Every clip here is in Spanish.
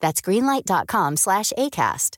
That's greenlight.com slash ACAST.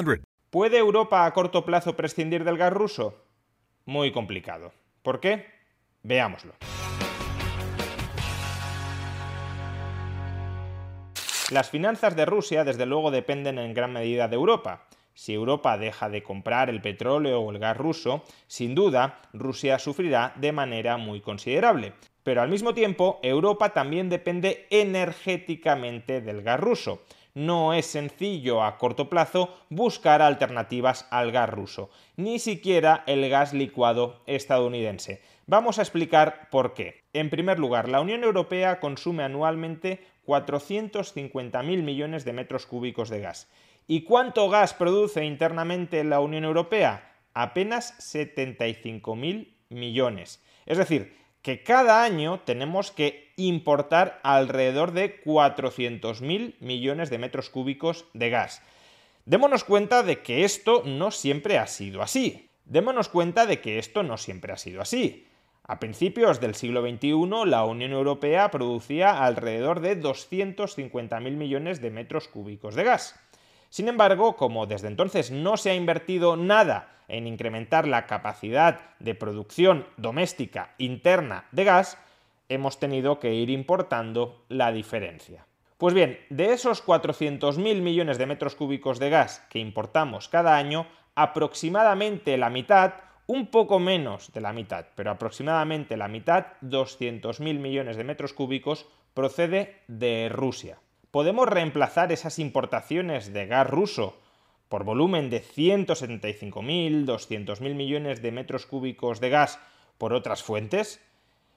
888 532 3500. ¿Puede Europa a corto plazo prescindir del gas ruso? Muy complicado. ¿Por qué? Veámoslo. Las finanzas de Rusia desde luego dependen en gran medida de Europa. Si Europa deja de comprar el petróleo o el gas ruso, sin duda Rusia sufrirá de manera muy considerable. Pero al mismo tiempo, Europa también depende energéticamente del gas ruso no es sencillo a corto plazo buscar alternativas al gas ruso, ni siquiera el gas licuado estadounidense. Vamos a explicar por qué. En primer lugar, la Unión Europea consume anualmente 450.000 millones de metros cúbicos de gas. ¿Y cuánto gas produce internamente la Unión Europea? Apenas 75.000 millones. Es decir, que cada año tenemos que importar alrededor de 400.000 millones de metros cúbicos de gas. Démonos cuenta de que esto no siempre ha sido así. Démonos cuenta de que esto no siempre ha sido así. A principios del siglo XXI, la Unión Europea producía alrededor de 250.000 millones de metros cúbicos de gas. Sin embargo, como desde entonces no se ha invertido nada en incrementar la capacidad de producción doméstica interna de gas, hemos tenido que ir importando la diferencia. Pues bien, de esos 400.000 millones de metros cúbicos de gas que importamos cada año, aproximadamente la mitad, un poco menos de la mitad, pero aproximadamente la mitad, 200.000 millones de metros cúbicos, procede de Rusia. ¿Podemos reemplazar esas importaciones de gas ruso por volumen de 175.000, 200.000 millones de metros cúbicos de gas por otras fuentes?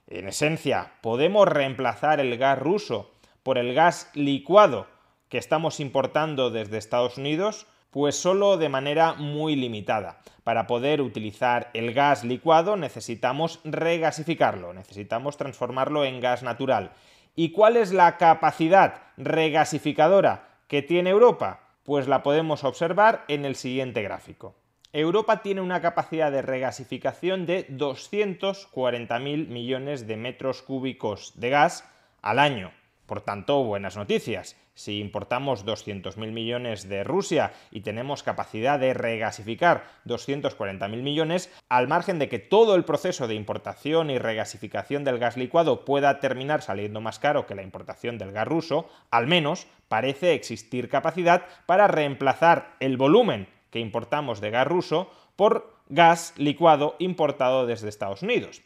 En esencia, ¿podemos reemplazar el gas ruso por el gas licuado que estamos importando desde Estados Unidos? Pues solo de manera muy limitada. Para poder utilizar el gas licuado necesitamos regasificarlo, necesitamos transformarlo en gas natural. ¿Y cuál es la capacidad regasificadora que tiene Europa? Pues la podemos observar en el siguiente gráfico. Europa tiene una capacidad de regasificación de 240.000 millones de metros cúbicos de gas al año. Por tanto, buenas noticias. Si importamos 200.000 millones de Rusia y tenemos capacidad de regasificar 240.000 millones, al margen de que todo el proceso de importación y regasificación del gas licuado pueda terminar saliendo más caro que la importación del gas ruso, al menos parece existir capacidad para reemplazar el volumen que importamos de gas ruso por gas licuado importado desde Estados Unidos.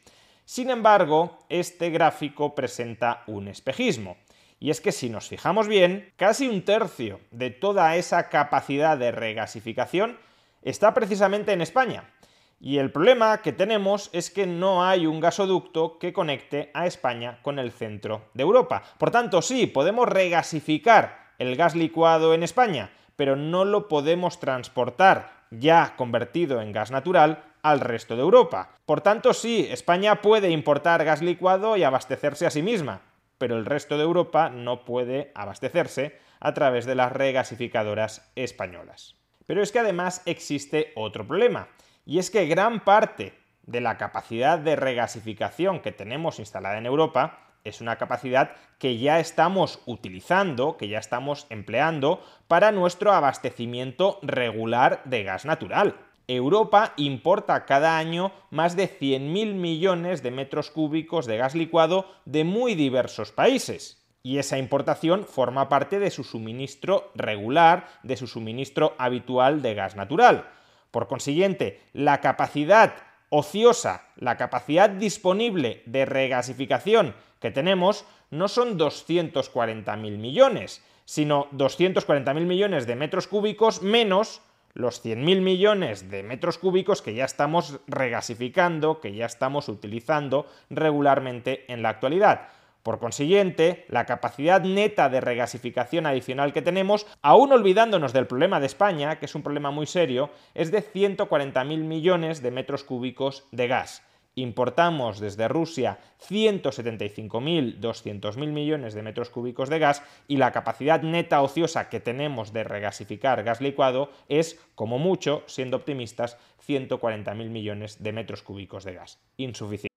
Sin embargo, este gráfico presenta un espejismo. Y es que si nos fijamos bien, casi un tercio de toda esa capacidad de regasificación está precisamente en España. Y el problema que tenemos es que no hay un gasoducto que conecte a España con el centro de Europa. Por tanto, sí, podemos regasificar el gas licuado en España, pero no lo podemos transportar ya convertido en gas natural al resto de Europa. Por tanto, sí, España puede importar gas licuado y abastecerse a sí misma, pero el resto de Europa no puede abastecerse a través de las regasificadoras españolas. Pero es que además existe otro problema, y es que gran parte de la capacidad de regasificación que tenemos instalada en Europa es una capacidad que ya estamos utilizando, que ya estamos empleando para nuestro abastecimiento regular de gas natural. Europa importa cada año más de 100.000 millones de metros cúbicos de gas licuado de muy diversos países. Y esa importación forma parte de su suministro regular, de su suministro habitual de gas natural. Por consiguiente, la capacidad ociosa, la capacidad disponible de regasificación que tenemos no son 240.000 millones, sino 240.000 millones de metros cúbicos menos los 100.000 millones de metros cúbicos que ya estamos regasificando, que ya estamos utilizando regularmente en la actualidad. Por consiguiente, la capacidad neta de regasificación adicional que tenemos, aún olvidándonos del problema de España, que es un problema muy serio, es de 140.000 millones de metros cúbicos de gas importamos desde Rusia 175.000, 200.000 millones de metros cúbicos de gas y la capacidad neta ociosa que tenemos de regasificar gas licuado es, como mucho, siendo optimistas, 140.000 millones de metros cúbicos de gas. Insuficiente.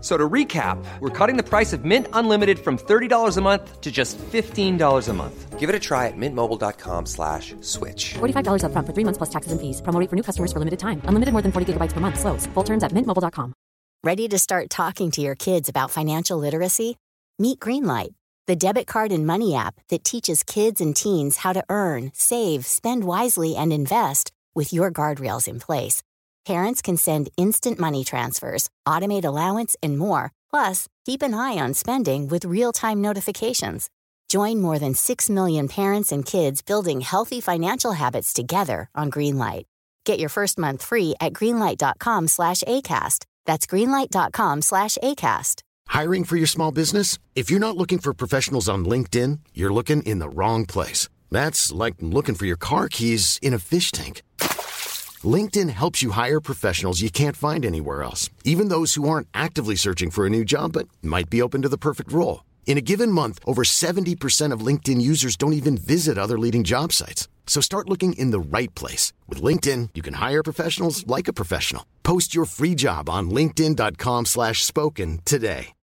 So to recap, we're cutting the price of Mint Unlimited from $30 a month to just $15 a month. Give it a try at mintmobile.com slash switch. $45 up front for three months plus taxes and fees. Promo for new customers for limited time. Unlimited more than 40 gigabytes per month. Slows. Full terms at mintmobile.com. Ready to start talking to your kids about financial literacy? Meet Greenlight, the debit card and money app that teaches kids and teens how to earn, save, spend wisely, and invest with your guardrails in place. Parents can send instant money transfers, automate allowance, and more. Plus, keep an eye on spending with real time notifications. Join more than 6 million parents and kids building healthy financial habits together on Greenlight. Get your first month free at greenlight.com slash ACAST. That's greenlight.com slash ACAST. Hiring for your small business? If you're not looking for professionals on LinkedIn, you're looking in the wrong place. That's like looking for your car keys in a fish tank. LinkedIn helps you hire professionals you can't find anywhere else, even those who aren't actively searching for a new job but might be open to the perfect role. In a given month, over 70% of LinkedIn users don't even visit other leading job sites. So start looking in the right place. With LinkedIn, you can hire professionals like a professional. Post your free job on linkedin.com slash spoken today.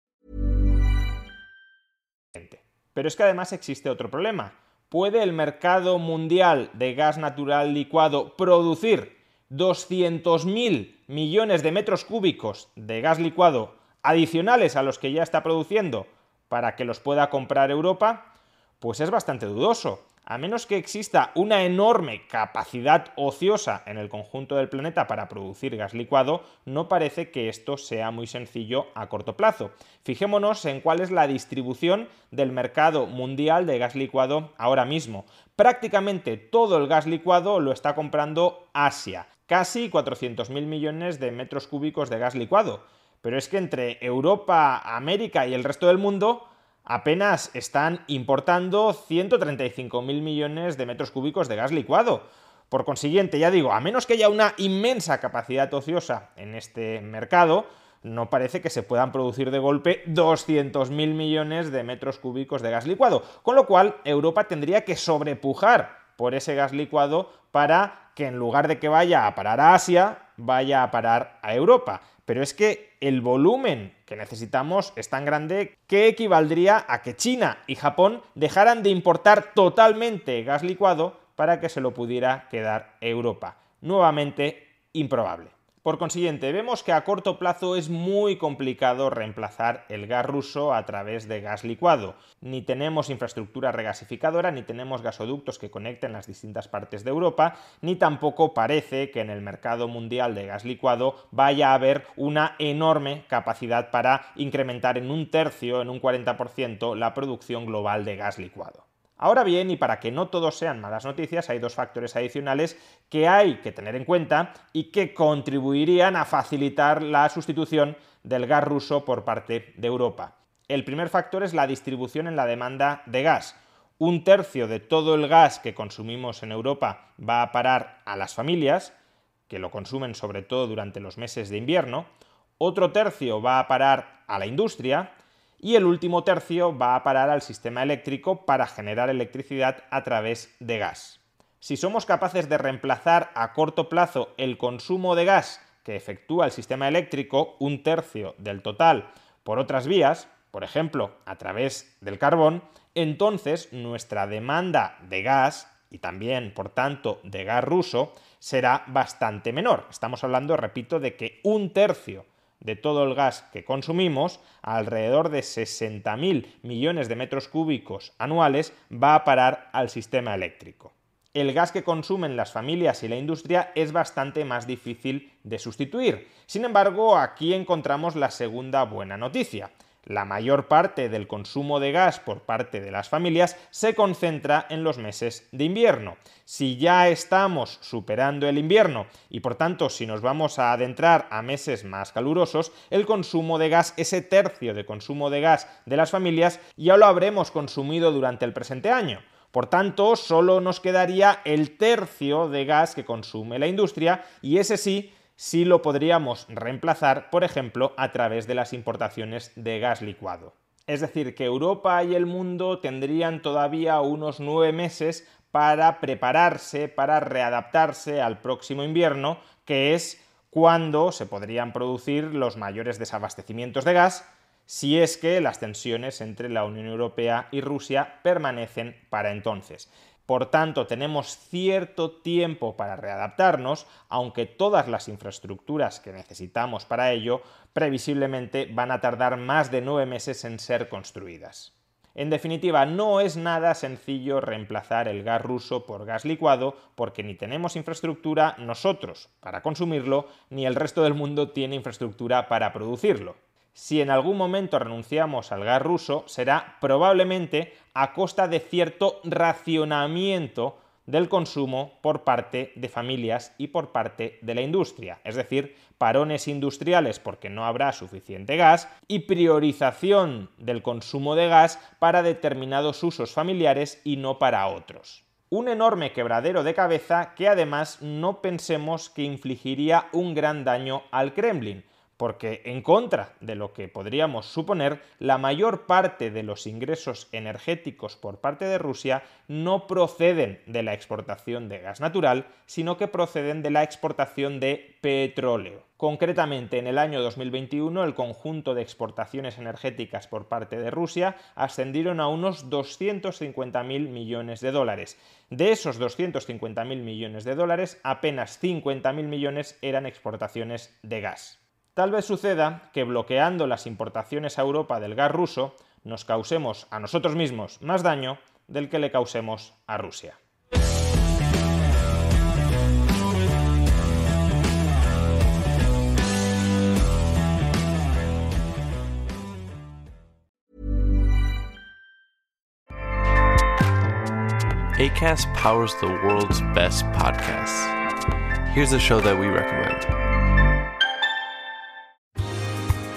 Pero es que además existe otro problema. ¿Puede el mercado mundial de gas natural licuado producir 200.000 millones de metros cúbicos de gas licuado adicionales a los que ya está produciendo para que los pueda comprar Europa, pues es bastante dudoso. A menos que exista una enorme capacidad ociosa en el conjunto del planeta para producir gas licuado, no parece que esto sea muy sencillo a corto plazo. Fijémonos en cuál es la distribución del mercado mundial de gas licuado ahora mismo. Prácticamente todo el gas licuado lo está comprando Asia casi 400.000 millones de metros cúbicos de gas licuado. Pero es que entre Europa, América y el resto del mundo apenas están importando 135.000 millones de metros cúbicos de gas licuado. Por consiguiente, ya digo, a menos que haya una inmensa capacidad ociosa en este mercado, no parece que se puedan producir de golpe 200.000 millones de metros cúbicos de gas licuado. Con lo cual, Europa tendría que sobrepujar por ese gas licuado para que en lugar de que vaya a parar a Asia, vaya a parar a Europa. Pero es que el volumen que necesitamos es tan grande que equivaldría a que China y Japón dejaran de importar totalmente gas licuado para que se lo pudiera quedar Europa. Nuevamente, improbable. Por consiguiente, vemos que a corto plazo es muy complicado reemplazar el gas ruso a través de gas licuado. Ni tenemos infraestructura regasificadora, ni tenemos gasoductos que conecten las distintas partes de Europa, ni tampoco parece que en el mercado mundial de gas licuado vaya a haber una enorme capacidad para incrementar en un tercio, en un 40%, la producción global de gas licuado. Ahora bien, y para que no todos sean malas noticias, hay dos factores adicionales que hay que tener en cuenta y que contribuirían a facilitar la sustitución del gas ruso por parte de Europa. El primer factor es la distribución en la demanda de gas. Un tercio de todo el gas que consumimos en Europa va a parar a las familias, que lo consumen sobre todo durante los meses de invierno, otro tercio va a parar a la industria y el último tercio va a parar al sistema eléctrico para generar electricidad a través de gas. Si somos capaces de reemplazar a corto plazo el consumo de gas que efectúa el sistema eléctrico, un tercio del total, por otras vías, por ejemplo, a través del carbón, entonces nuestra demanda de gas y también, por tanto, de gas ruso será bastante menor. Estamos hablando, repito, de que un tercio de todo el gas que consumimos, alrededor de 60.000 millones de metros cúbicos anuales, va a parar al sistema eléctrico. El gas que consumen las familias y la industria es bastante más difícil de sustituir. Sin embargo, aquí encontramos la segunda buena noticia la mayor parte del consumo de gas por parte de las familias se concentra en los meses de invierno. Si ya estamos superando el invierno y por tanto si nos vamos a adentrar a meses más calurosos, el consumo de gas, ese tercio de consumo de gas de las familias, ya lo habremos consumido durante el presente año. Por tanto, solo nos quedaría el tercio de gas que consume la industria y ese sí sí lo podríamos reemplazar, por ejemplo, a través de las importaciones de gas licuado. Es decir, que Europa y el mundo tendrían todavía unos nueve meses para prepararse, para readaptarse al próximo invierno, que es cuando se podrían producir los mayores desabastecimientos de gas, si es que las tensiones entre la Unión Europea y Rusia permanecen para entonces. Por tanto, tenemos cierto tiempo para readaptarnos, aunque todas las infraestructuras que necesitamos para ello previsiblemente van a tardar más de nueve meses en ser construidas. En definitiva, no es nada sencillo reemplazar el gas ruso por gas licuado porque ni tenemos infraestructura nosotros para consumirlo, ni el resto del mundo tiene infraestructura para producirlo si en algún momento renunciamos al gas ruso, será probablemente a costa de cierto racionamiento del consumo por parte de familias y por parte de la industria, es decir, parones industriales porque no habrá suficiente gas y priorización del consumo de gas para determinados usos familiares y no para otros. Un enorme quebradero de cabeza que además no pensemos que infligiría un gran daño al Kremlin, porque en contra de lo que podríamos suponer, la mayor parte de los ingresos energéticos por parte de Rusia no proceden de la exportación de gas natural, sino que proceden de la exportación de petróleo. Concretamente, en el año 2021, el conjunto de exportaciones energéticas por parte de Rusia ascendieron a unos 250.000 millones de dólares. De esos 250.000 millones de dólares, apenas 50.000 millones eran exportaciones de gas. Tal vez suceda que bloqueando las importaciones a Europa del gas ruso nos causemos a nosotros mismos más daño del que le causemos a Rusia. ACAST powers the world's best podcasts. Here's a show that we recommend.